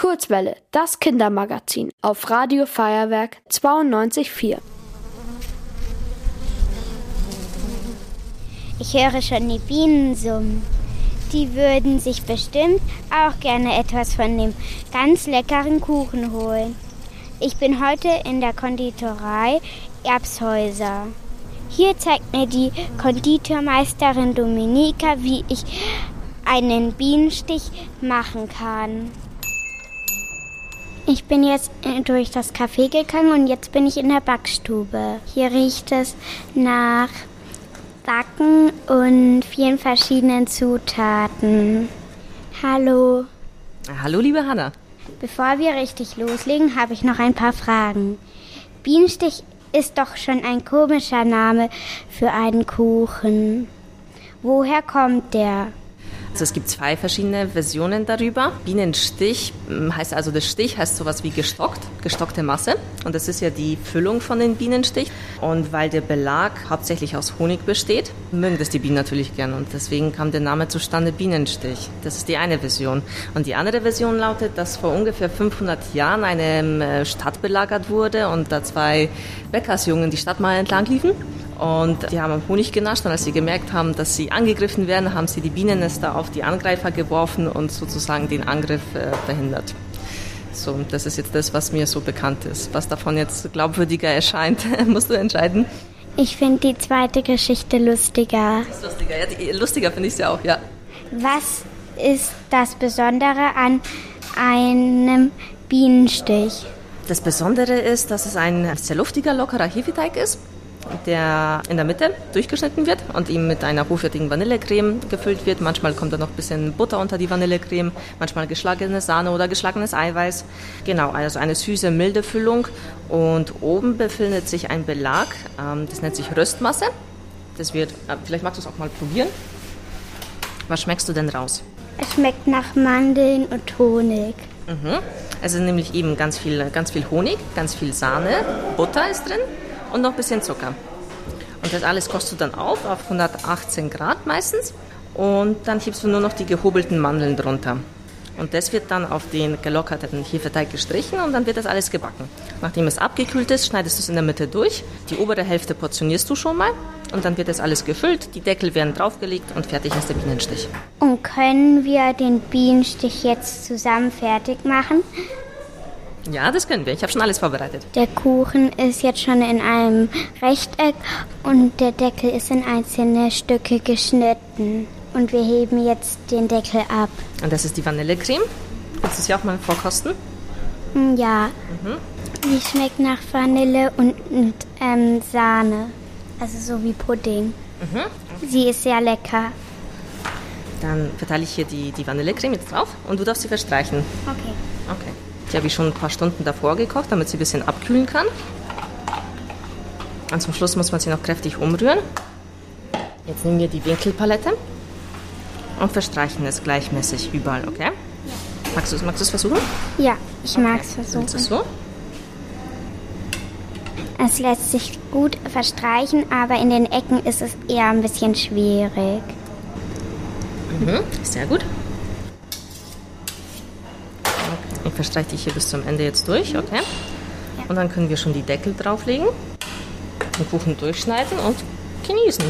Kurzwelle, das Kindermagazin auf Radio Feuerwerk 92.4. Ich höre schon die Bienen summen. Die würden sich bestimmt auch gerne etwas von dem ganz leckeren Kuchen holen. Ich bin heute in der Konditorei Erbshäuser. Hier zeigt mir die Konditormeisterin Dominika, wie ich einen Bienenstich machen kann. Ich bin jetzt durch das Café gegangen und jetzt bin ich in der Backstube. Hier riecht es nach Backen und vielen verschiedenen Zutaten. Hallo. Hallo, liebe Hanna. Bevor wir richtig loslegen, habe ich noch ein paar Fragen. Bienenstich ist doch schon ein komischer Name für einen Kuchen. Woher kommt der? Also es gibt zwei verschiedene Versionen darüber. Bienenstich hm, heißt also, der Stich heißt sowas wie gestockt, gestockte Masse. Und das ist ja die Füllung von den Bienenstich. Und weil der Belag hauptsächlich aus Honig besteht, mögen das die Bienen natürlich gern. Und deswegen kam der Name zustande Bienenstich. Das ist die eine Version. Und die andere Version lautet, dass vor ungefähr 500 Jahren eine äh, Stadt belagert wurde und da zwei Bäckersjungen die Stadt mal entlang liefen und die haben Honig genascht und als sie gemerkt haben, dass sie angegriffen werden, haben sie die Bienennester auf die Angreifer geworfen und sozusagen den Angriff äh, verhindert. So, das ist jetzt das, was mir so bekannt ist. Was davon jetzt glaubwürdiger erscheint, musst du entscheiden. Ich finde die zweite Geschichte lustiger. Das ist lustiger, ja, die, lustiger finde ich sie auch, ja. Was ist das Besondere an einem Bienenstich? Das Besondere ist, dass es ein sehr luftiger, lockerer Hefeteig ist der in der Mitte durchgeschnitten wird und ihm mit einer hochwertigen Vanillecreme gefüllt wird. Manchmal kommt da noch ein bisschen Butter unter die Vanillecreme, manchmal geschlagene Sahne oder geschlagenes Eiweiß. Genau, also eine süße, milde Füllung. Und oben befindet sich ein Belag, ähm, das nennt sich Röstmasse. Das wird, äh, vielleicht magst du es auch mal probieren. Was schmeckst du denn raus? Es schmeckt nach Mandeln und Honig. Mhm. Also nämlich eben ganz viel, ganz viel Honig, ganz viel Sahne, Butter ist drin und noch ein bisschen Zucker. Und das alles kochst du dann auf, auf 118 Grad meistens. Und dann hebst du nur noch die gehobelten Mandeln drunter. Und das wird dann auf den gelockerten Hefeteig gestrichen und dann wird das alles gebacken. Nachdem es abgekühlt ist, schneidest du es in der Mitte durch. Die obere Hälfte portionierst du schon mal und dann wird das alles gefüllt. Die Deckel werden draufgelegt und fertig ist der Bienenstich. Und können wir den Bienenstich jetzt zusammen fertig machen? Ja, das können wir. Ich habe schon alles vorbereitet. Der Kuchen ist jetzt schon in einem Rechteck und der Deckel ist in einzelne Stücke geschnitten. Und wir heben jetzt den Deckel ab. Und das ist die Vanillecreme. Willst du sie auch mal vorkosten? Mm, ja. Mhm. Die schmeckt nach Vanille und, und ähm, Sahne. Also so wie Pudding. Mhm. Sie ist sehr lecker. Dann verteile ich hier die, die Vanillecreme jetzt drauf und du darfst sie verstreichen. Okay. Die habe ich schon ein paar Stunden davor gekocht, damit sie ein bisschen abkühlen kann. Und zum Schluss muss man sie noch kräftig umrühren. Jetzt nehmen wir die Winkelpalette und verstreichen es gleichmäßig überall, okay? Magst du es magst versuchen? Ja, ich okay. mag es versuchen. Ist es so? Es lässt sich gut verstreichen, aber in den Ecken ist es eher ein bisschen schwierig. Mhm, sehr gut. Ich verstreiche dich hier bis zum Ende jetzt durch, okay? Ja. Und dann können wir schon die Deckel drauflegen, den Kuchen durchschneiden und genießen.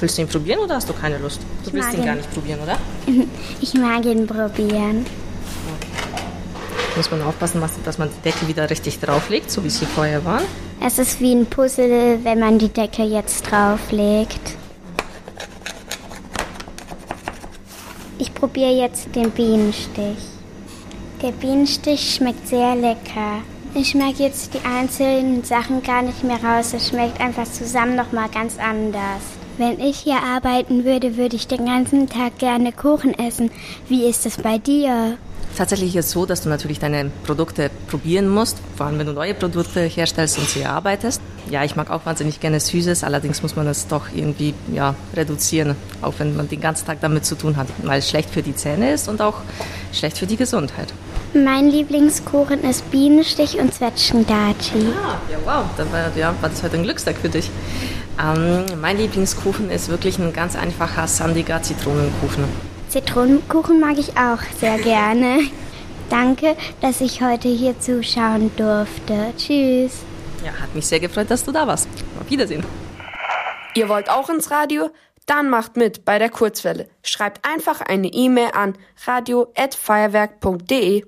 Willst du ihn probieren oder hast du keine Lust? Du ich willst ihn, ihn gar nicht probieren, oder? Ich mag ihn probieren. Okay. Muss man aufpassen, dass man die Deckel wieder richtig drauflegt, so wie sie vorher waren. Es ist wie ein Puzzle, wenn man die Deckel jetzt drauflegt. Ich probiere jetzt den Bienenstich. Der Bienenstich schmeckt sehr lecker. Ich schmecke jetzt die einzelnen Sachen gar nicht mehr raus. Es schmeckt einfach zusammen nochmal ganz anders. Wenn ich hier arbeiten würde, würde ich den ganzen Tag gerne Kuchen essen. Wie ist es bei dir? Tatsächlich ist es so, dass du natürlich deine Produkte probieren musst, vor allem wenn du neue Produkte herstellst und sie erarbeitest. Ja, ich mag auch wahnsinnig gerne Süßes, allerdings muss man das doch irgendwie ja, reduzieren, auch wenn man den ganzen Tag damit zu tun hat, weil es schlecht für die Zähne ist und auch schlecht für die Gesundheit. Mein Lieblingskuchen ist Bienenstich und Zwetschgendatschi. Ah, ja, wow, da war, ja, war das heute ein Glückstag für dich. Ähm, mein Lieblingskuchen ist wirklich ein ganz einfacher sandiger Zitronenkuchen. Zitronenkuchen mag ich auch sehr gerne. Danke, dass ich heute hier zuschauen durfte. Tschüss. Ja, hat mich sehr gefreut, dass du da warst. Auf Wiedersehen. Ihr wollt auch ins Radio? Dann macht mit bei der Kurzwelle. Schreibt einfach eine E-Mail an radio@feuerwerk.de.